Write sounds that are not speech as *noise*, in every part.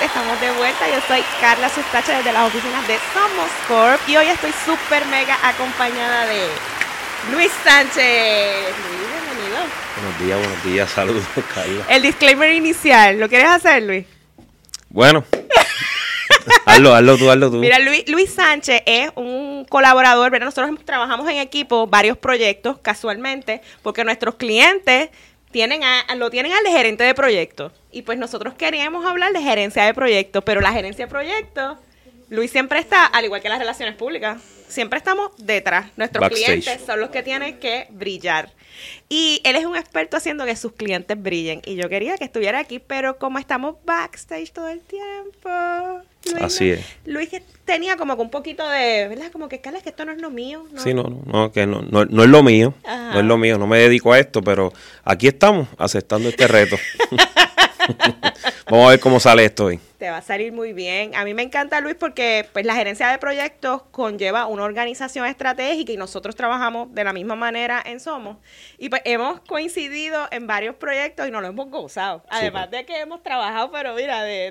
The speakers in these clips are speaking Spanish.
Estamos de vuelta. Yo soy Carla Sustacha desde las oficinas de Somos Corp y hoy estoy súper mega acompañada de Luis Sánchez. Luis, bienvenido. Buenos días, buenos días, saludos, *laughs* Carla. El disclaimer inicial, ¿lo quieres hacer, Luis? Bueno, *laughs* hazlo, hazlo tú, hazlo tú. Mira, Luis, Luis Sánchez es un colaborador, ¿verdad? Nosotros trabajamos en equipo varios proyectos casualmente, porque nuestros clientes tienen a, lo tienen al de gerente de proyectos. Y pues nosotros queríamos hablar de gerencia de proyectos, pero la gerencia de proyectos, Luis siempre está, al igual que las relaciones públicas, siempre estamos detrás. Nuestros clientes son los que tienen que brillar. Y él es un experto haciendo que sus clientes brillen. Y yo quería que estuviera aquí, pero como estamos backstage todo el tiempo. Así es. Luis tenía como que un poquito de, ¿verdad? Como que, es que esto no es lo mío. Sí, no, no, que no, no, no es lo mío. No es lo mío, no me dedico a esto, pero aquí estamos aceptando este reto. *laughs* *laughs* Vamos a ver cómo sale esto hoy. Te va a salir muy bien. A mí me encanta Luis porque pues la gerencia de proyectos conlleva una organización estratégica y nosotros trabajamos de la misma manera en Somos. Y pues hemos coincidido en varios proyectos y nos lo hemos gozado. Además de que hemos trabajado, pero mira, de,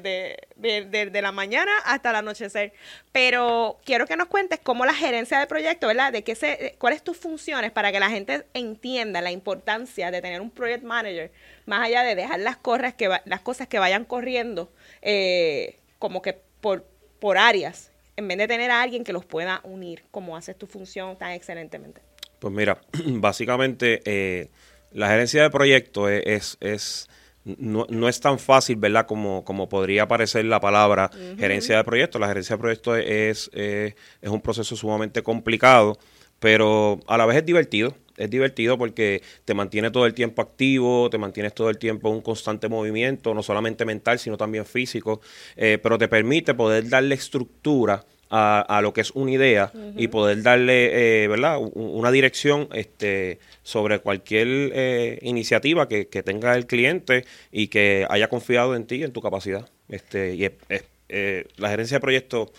de, de, la mañana hasta el anochecer. Pero quiero que nos cuentes cómo la gerencia de proyectos, ¿verdad? De qué se, cuáles tus funciones para que la gente entienda la importancia de tener un project manager más allá de dejar las, corras que las cosas que vayan corriendo eh, como que por, por áreas, en vez de tener a alguien que los pueda unir, como haces tu función tan excelentemente. Pues mira, *clears throat* básicamente eh, la gerencia de proyectos es, es, no, no, es tan fácil, ¿verdad? Como, como podría parecer la palabra gerencia de proyectos. La gerencia de proyectos es, es un proceso sumamente complicado, pero a la vez es divertido es divertido porque te mantiene todo el tiempo activo, te mantienes todo el tiempo en un constante movimiento, no solamente mental, sino también físico, eh, pero te permite poder darle estructura a, lo que es una idea y poder darle, eh, ¿verdad?, una dirección este, sobre cualquier eh, iniciativa que, tenga el cliente y que haya confiado en ti, en tu capacidad. Este, y la gerencia de proyectos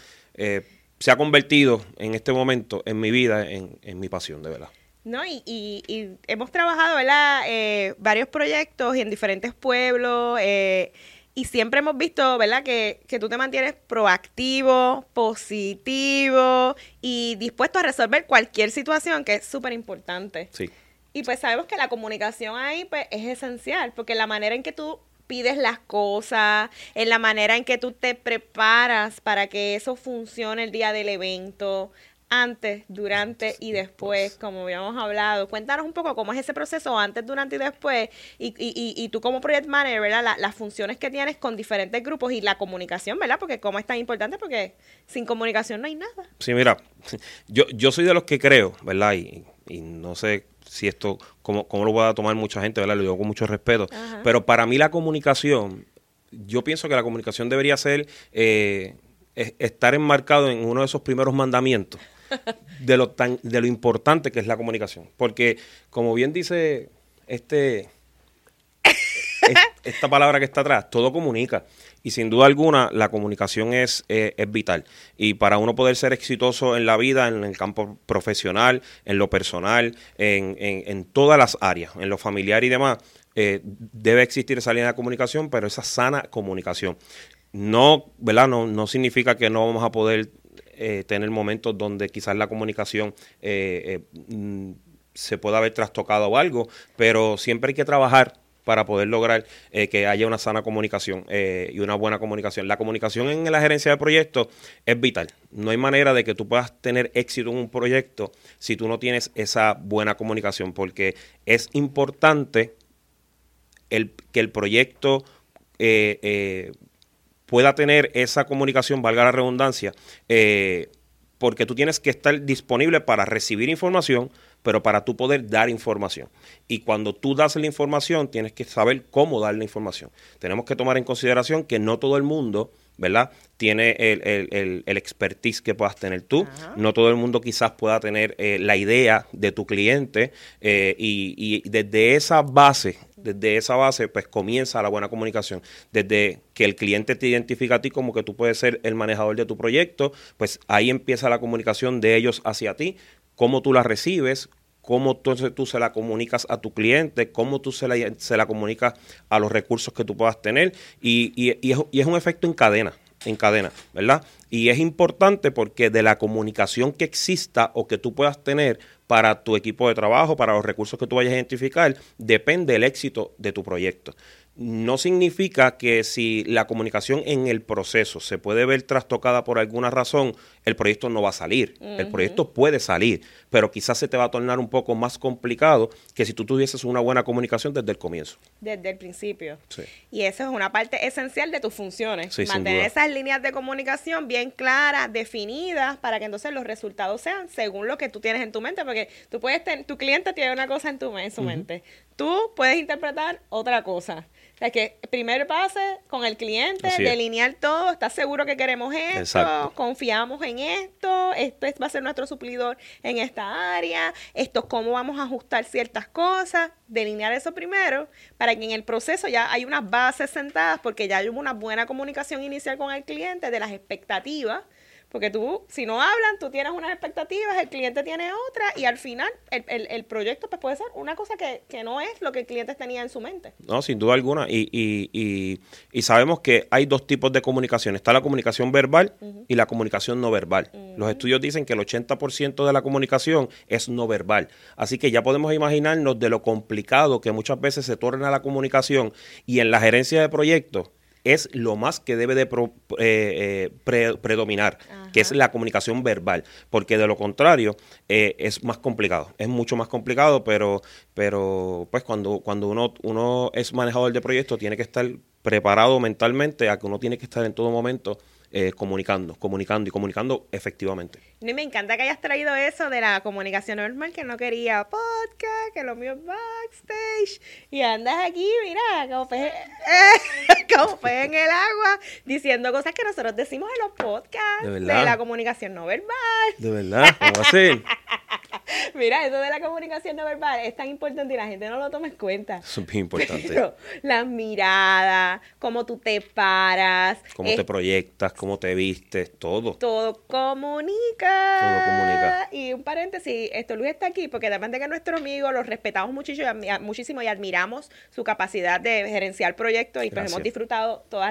se ha convertido en este momento en mi vida, en, en mi pasión, de verdad. No, y, y, hemos trabajado, ¿verdad? Eh, varios proyectos y en diferentes pueblos. Eh, y siempre hemos visto, ¿verdad? Que, que tú te mantienes proactivo, positivo y dispuesto a resolver cualquier situación, que es súper importante. Sí. Y pues sabemos que la comunicación ahí pues, es esencial, porque la manera en que tú pides las cosas, en la manera en que tú te preparas para que eso funcione el día del evento, antes, durante y después, como habíamos hablado. Cuéntanos un poco cómo es ese proceso antes, durante y después, y, y, y tú como project manager, ¿verdad? las funciones que tienes con diferentes grupos y la comunicación, ¿verdad? Porque cómo es tan importante, porque sin comunicación no hay nada. Sí, mira, *laughs* yo, yo soy de los que creo, ¿verdad? Y, no sé si esto, cómo, cómo lo va a tomar mucha gente, ¿verdad? Lo digo con mucho respeto, pero para mí la comunicación, yo pienso que la comunicación debería ser... Eh, estar enmarcado en uno de esos primeros mandamientos *laughs* de lo, tan, de lo importante que es la comunicación. Porque, como bien dice este, *laughs* esta palabra que está atrás, todo comunica. Y sin duda alguna, la comunicación es, eh, es vital. Y para uno poder ser exitoso en la vida, en el campo profesional, en lo personal, en, en, todas las áreas, en lo familiar y demás, eh, debe existir esa línea de comunicación, pero esa sana comunicación. No, ¿verdad? No, no significa que no vamos a poder eh, tener momentos donde quizás la comunicación mm, se pueda haber trastocado o algo, pero siempre hay que trabajar para poder lograr que haya una sana comunicación y una buena comunicación. La comunicación en la gerencia de proyectos es vital. No hay manera de que tú puedas tener éxito en un proyecto si tú no tienes esa buena comunicación, porque es importante el, que el proyecto pueda tener esa comunicación, valga la redundancia, eh, porque tú tienes que estar disponible para recibir información, pero para tú poder dar información. Y cuando tú das la información, tienes que saber cómo dar la información. Tenemos que tomar en consideración que no todo el mundo ¿verdad? Tiene el, el, expertise que puedas tener tú. No todo el mundo quizás pueda tener eh, la idea de tu cliente eh, y, y, desde esa base, desde esa base, pues comienza la buena comunicación. Desde que el cliente te identifica a ti como que tú puedes ser el manejador de tu proyecto, pues ahí empieza la comunicación de ellos hacia ti, cómo tú la recibes, cómo entonces tú se la comunicas a tu cliente, cómo tú se la, se comunicas a los recursos que tú puedas tener y, y, y, es, y es un efecto en cadena en cadena, ¿verdad? Y es importante porque de la comunicación que exista o que tú puedas tener para tu equipo de trabajo, para los recursos que tú vayas a identificar, depende el éxito de tu proyecto no significa que si la comunicación en el proceso se puede ver trastocada por alguna razón, el proyecto no va a salir. El proyecto puede salir, pero quizás se te va a tornar un poco más complicado que si tú tuvieses una buena comunicación desde el comienzo. Desde el principio. Sí. Y eso es una parte esencial de tus funciones. Mantener esas líneas de comunicación bien claras, definidas, para que entonces los resultados sean según lo que tú tienes en tu mente, porque tú puedes tener, tu cliente tiene una cosa en tu en su mente, tú puedes interpretar otra cosa sea, que primero pase con el cliente, delinear todo, ¿estás seguro que queremos esto? Confiamos en esto, esto va a ser nuestro suplidor en esta área, esto cómo vamos a ajustar ciertas cosas, delinear eso primero, para que en el proceso ya hay unas bases sentadas, porque ya hay una buena comunicación inicial con el cliente de las expectativas porque tú, si no hablan, tú tienes unas expectativas, el cliente tiene otra y al final el, el, el proyecto pues puede ser una cosa que, que, no es lo que el cliente tenía en su mente. No, sin duda alguna. Y, y, y, y sabemos que hay dos tipos de comunicación. Está la comunicación verbal y la comunicación no verbal. Los estudios dicen que el 80% de la comunicación es no verbal. Así que ya podemos imaginarnos de lo complicado que muchas veces se torna la comunicación y en la gerencia de proyectos es lo más que debe de eh, eh, predominar, que es la comunicación verbal, porque de lo contrario eh, es más complicado, es mucho más complicado, pero, pero pues cuando, cuando uno, uno es manejador de proyectos tiene que estar preparado mentalmente a que uno tiene que estar en todo momento eh, comunicando, comunicando y comunicando efectivamente. Y me encanta que hayas traído eso de la comunicación normal, que no quería podcast, que lo mío es backstage. Y andas aquí, mira, como pez, *laughs* como pez en el agua, diciendo cosas que nosotros decimos en los podcasts. De, la comunicación no verbal. De verdad, ¿cómo así? *laughs* *laughs* Mira, eso de la comunicación no verbal es tan importante y la gente no lo toma en cuenta. Es muy importante. las miradas, cómo tú te paras. Cómo te proyectas, cómo te vistes, todo. Todo comunica. Todo comunica. Y un paréntesis, esto Luis está aquí porque además de que nuestro amigo lo respetamos muchísimo y, muchísimo y admiramos su capacidad de gerenciar proyectos y pues hemos disfrutado todos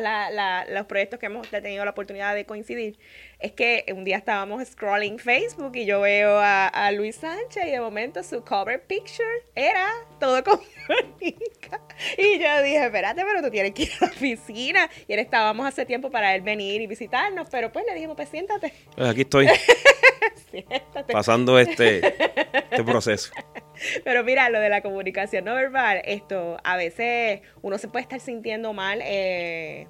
los proyectos que hemos tenido la oportunidad de coincidir es que un día estábamos scrolling Facebook y yo veo a, Luis Y de momento su cover picture era todo con *laughs* Mónica. Y yo dije, espérate, pero tú tienes que ir a la oficina. Y él estábamos hace tiempo para él venir y visitarnos, pero pues le dijimos, pues siéntate. Pues aquí estoy. *laughs* siéntate. Pasando este, *laughs* este proceso. Pero mira, lo de la comunicación no verbal, esto a veces uno se puede estar sintiendo mal. Eh,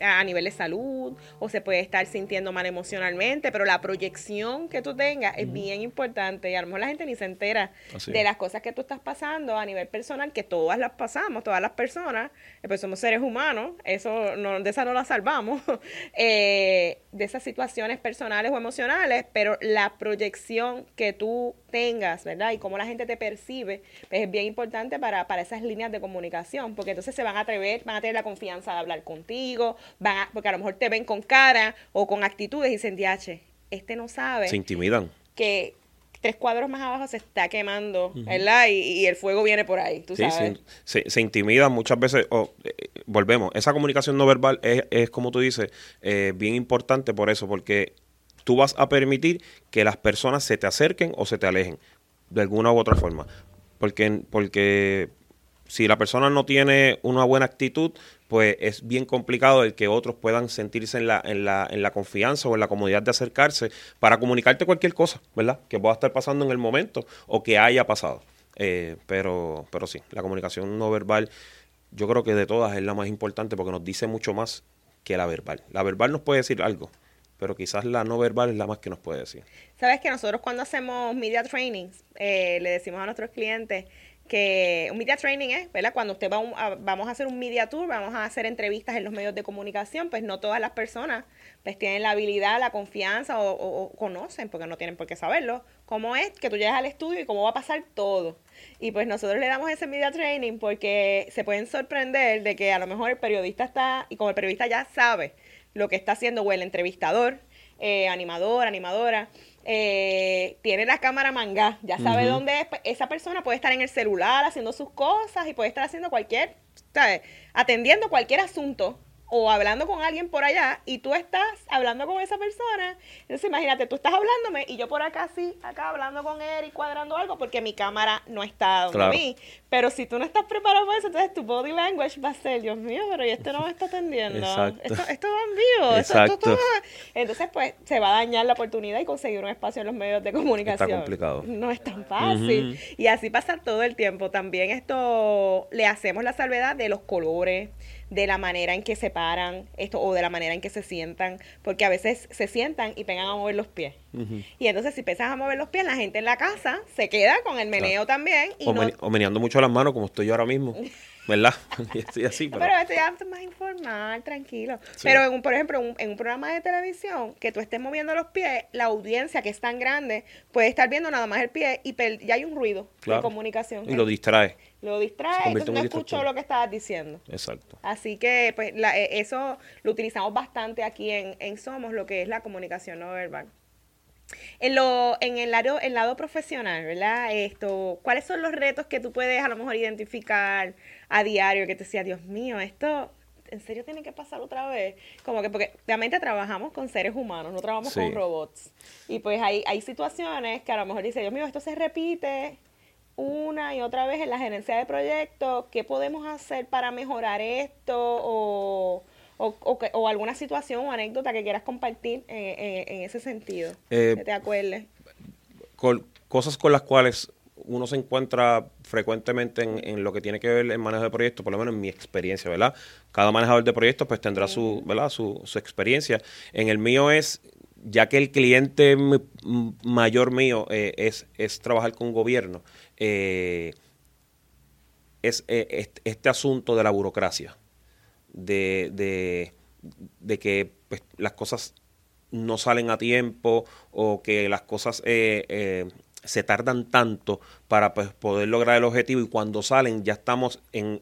a nivel de salud o se puede estar sintiendo mal emocionalmente, pero la proyección que tú tengas es bien importante y a lo mejor la gente ni se entera de las cosas que tú estás pasando a nivel personal, que todas las pasamos, todas las personas, eh, pues somos seres humanos, eso no, de esa no la salvamos, *laughs* eh, de esas situaciones personales o emocionales, pero la proyección que tú tengas, ¿verdad? Y cómo la gente te percibe, pues es bien importante para, para esas líneas de comunicación, porque entonces se van a atrever, van a tener la confianza de hablar contigo, van porque a lo mejor te ven con cara o con actitudes y dicen, diache, este no sabe. Se intimidan. Que tres cuadros más abajo se está quemando, ¿verdad? Y, el fuego viene por ahí, tú sabes. Se, se, intimidan muchas veces, eh, volvemos, esa comunicación no verbal es, es como tú dices, eh, bien importante por eso, porque tú vas a permitir que las personas se te acerquen o se te alejen, de alguna u otra forma. Porque, porque si la persona no tiene una buena actitud, pues es bien complicado el que otros puedan sentirse en la, en la, en la confianza o en la comodidad de acercarse para comunicarte cualquier cosa, ¿verdad? Que pueda estar pasando en el momento o que haya pasado. Eh, pero, pero sí, la comunicación no verbal, yo creo que de todas es la más importante porque nos dice mucho más que la verbal. La verbal nos puede decir algo, pero quizás la no verbal es la más que nos puede decir. Sabes que nosotros cuando hacemos media trainings, eh, le decimos a nuestros clientes, que un media training es, ¿verdad? Cuando usted va a, vamos a hacer un media tour, vamos a hacer entrevistas en los medios de comunicación, pues no todas las personas pues tienen la habilidad, la confianza o, conocen, porque no tienen por qué saberlo, cómo es que tú llegas al estudio y cómo va a pasar todo. Y pues nosotros le damos ese media training porque se pueden sorprender de que a lo mejor el periodista está, y como el periodista ya sabe lo que está haciendo o el entrevistador, eh, animador, animadora, eh, tiene la cámara manga, ya sabe dónde es, pues, esa persona puede estar en el celular haciendo sus cosas y puede estar haciendo cualquier, ¿sabes? Atendiendo cualquier asunto o hablando con alguien por allá y tú estás hablando con esa persona. Entonces imagínate, tú estás hablándome y yo por acá sí, acá hablando con él y cuadrando algo porque mi cámara no está donde mí. Pero si tú no estás preparado para eso, entonces tu body language va a ser, Dios mío, pero y este no me está atendiendo. Esto, esto va en vivo. Esto, Entonces pues se va a dañar la oportunidad y conseguir un espacio en los medios de comunicación. Está complicado. No es tan fácil. Y así pasa todo el tiempo. También esto le hacemos la salvedad de los colores de la manera en que se paran esto o de la manera en que se sientan, porque a veces se sientan y pegan a mover los pies. Y entonces si empiezas a mover los pies, la gente en la casa se queda con el meneo también. Y o, meneando mucho las manos como estoy yo ahora mismo. *laughs* ¿verdad? *laughs* estoy así, pero... pero esto ya es más informal, tranquilo. Pero, en un, por ejemplo, en un programa de televisión, que tú estés moviendo los pies, la audiencia que es tan grande puede estar viendo nada más el pie y ya hay un ruido de comunicación. Y lo distrae. Lo distrae, entonces no escucho lo que estabas diciendo. Exacto. Así que, pues, la, eh, eso lo utilizamos bastante aquí en, en Somos, lo que es la comunicación no verbal. En, lo, en el lado, el lado profesional, ¿verdad? Esto, ¿Cuáles son los retos que tú puedes a lo mejor identificar a diario que te decía, Dios mío, esto en serio tiene que pasar otra vez? Como que, porque realmente trabajamos con seres humanos, no trabajamos con robots. Y pues hay, hay situaciones que a lo mejor dice, Dios mío, esto se repite una y otra vez en la gerencia de proyectos, ¿qué podemos hacer para mejorar esto? O o, o, alguna situación o anécdota que quieras compartir en, ese sentido, eh, que te acuerdes. Con, cosas con las cuales uno se encuentra frecuentemente en, lo que tiene que ver el manejo de proyectos, por lo menos en mi experiencia, ¿verdad? Cada manejador de proyectos pues tendrá su, ¿verdad? Su, su experiencia. En el mío es, ya que el cliente mayor mío eh, es, es trabajar con gobierno, eh, es este asunto de la burocracia de, de, que pues, las cosas no salen a tiempo o que las cosas eh, eh, se tardan tanto para pues, poder lograr el objetivo y cuando salen ya estamos en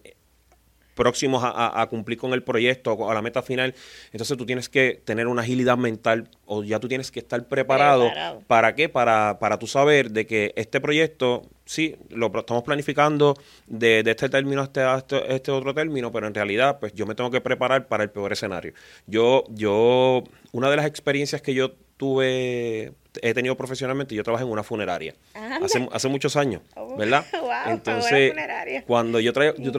próximos a, cumplir con el proyecto o a la meta final, entonces tú tienes que tener una agilidad mental o ya tú tienes que estar preparado. ¿Para qué? Para, para tú saber de que este proyecto, sí, lo estamos planificando de, este término hasta este, este, otro término, pero en realidad pues yo me tengo que preparar para el peor escenario. Yo, yo, una de las experiencias que yo tuve he tenido profesionalmente, yo trabajé en una funeraria hace, hace, muchos años, oh, ¿verdad? *laughs* Entonces, cuando yo, traigo, yo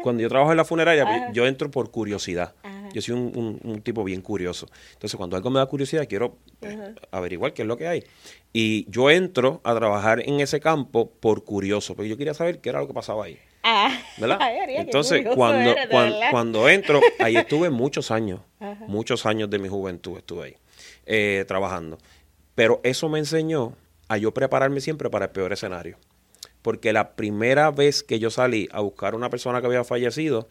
cuando yo trabajo en la funeraria, yo entro por curiosidad. Yo soy un, tipo bien curioso. Entonces, cuando algo me da curiosidad, quiero pues, averiguar qué es lo que hay. Y yo entro a trabajar en ese campo por curioso, porque yo quería saber qué era lo que pasaba ahí. Ah, ¿verdad? *laughs* Entonces, cuando, cuando, entro, ahí estuve muchos años, muchos años de mi juventud estuve ahí, eh, trabajando. Pero eso me enseñó a yo prepararme siempre para el peor escenario. Porque la primera vez que yo salí a buscar a una persona que había fallecido,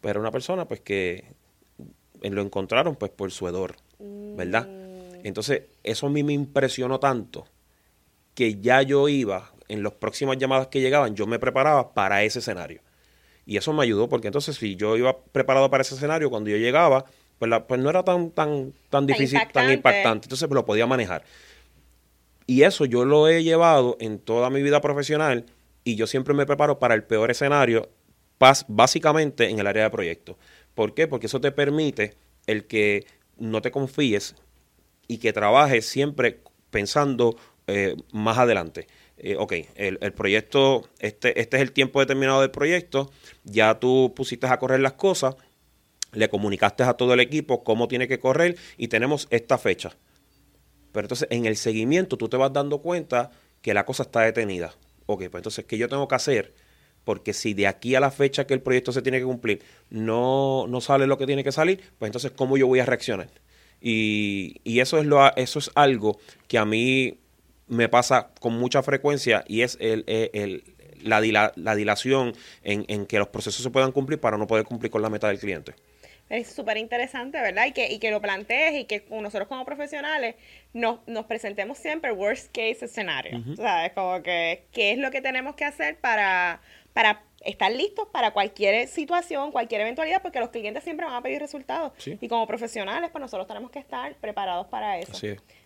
pues era una persona pues que lo encontraron pues por su hedor, ¿verdad? Mm. Entonces, eso a mí me impresionó tanto que ya yo iba, en las próximas llamadas que llegaban, yo me preparaba para ese escenario. Y eso me ayudó porque entonces si yo iba preparado para ese escenario, cuando yo llegaba, pues, pues no era tan, tan, tan difícil, tan impactante. Entonces pues, lo podía manejar. Y eso yo lo he llevado en toda mi vida profesional y yo siempre me preparo para el peor escenario, básicamente en el área de proyectos. ¿Por qué? Porque eso te permite el que no te confíes y que trabajes siempre pensando eh, más adelante. Eh, ok, el, el, proyecto, este, este es el tiempo determinado del proyecto, ya tú pusiste a correr las cosas, le comunicaste a todo el equipo cómo tiene que correr y tenemos esta fecha. Pero entonces en el seguimiento tú te vas dando cuenta que la cosa está detenida. Ok, pues entonces, ¿qué yo tengo que hacer? Porque si de aquí a la fecha que el proyecto se tiene que cumplir no, no sale lo que tiene que salir, pues entonces, ¿cómo yo voy a reaccionar? Y, y eso, es lo, eso es algo que a mí me pasa con mucha frecuencia y es el, el, la, la, dilación en, en que los procesos se puedan cumplir para no poder cumplir con la meta del cliente. Es súper interesante, ¿verdad? Y que, y que lo plantees y que nosotros como profesionales nos, nos presentemos siempre worst case escenario. ¿Sabes? Como que, ¿qué es lo que tenemos que hacer para, para estar listos para cualquier situación, cualquier eventualidad, porque los clientes siempre van a pedir resultados. Y como profesionales, pues nosotros tenemos que estar preparados para eso.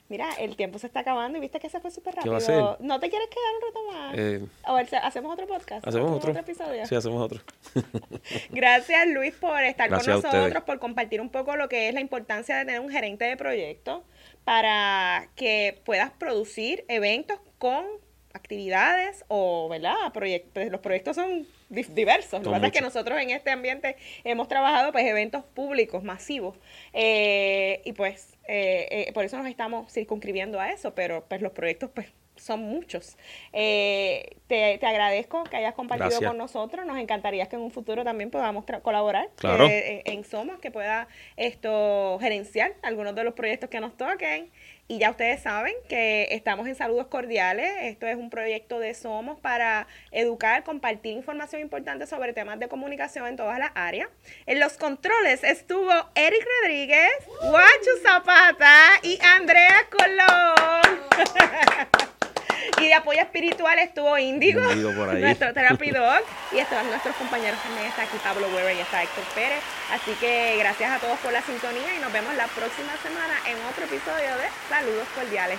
Mira, el tiempo se está acabando y viste que se fue súper rápido. ¿No te quieres quedar un rato más? Eh, o ¿Hacemos otro podcast? ¿Hacemos, otro? episodio? Sí, hacemos otro. *laughs* Gracias, Luis, por estar con nosotros, por compartir un poco lo que es la importancia de tener un gerente de proyecto para que puedas producir eventos con actividades o, ¿verdad? Proyectos. Los proyectos son diversos. Lo que pasa es que nosotros en este ambiente hemos trabajado pues eventos públicos masivos eh, y pues eh, eh, por eso nos estamos circunscribiendo a eso, pero pues los proyectos pues son muchos. te, te, agradezco que hayas compartido con nosotros. Nos encantaría que en un futuro también podamos colaborar en Somos, que pueda esto gerenciar algunos de los proyectos que nos toquen. Y ya ustedes saben que estamos en Saludos Cordiales. Esto es un proyecto de Somos para educar, compartir información importante sobre temas de comunicación en todas las áreas. En los controles estuvo Eric Rodríguez, Guachu Zapata y Andrea Colón. Y apoyo espiritual estuvo Índigo, *laughs* nuestro therapy dog. Y estos nuestros compañeros también. Está aquí Pablo Weber y está Héctor Pérez. Así que gracias a todos por la sintonía y nos vemos la próxima semana en otro episodio de Saludos Cordiales.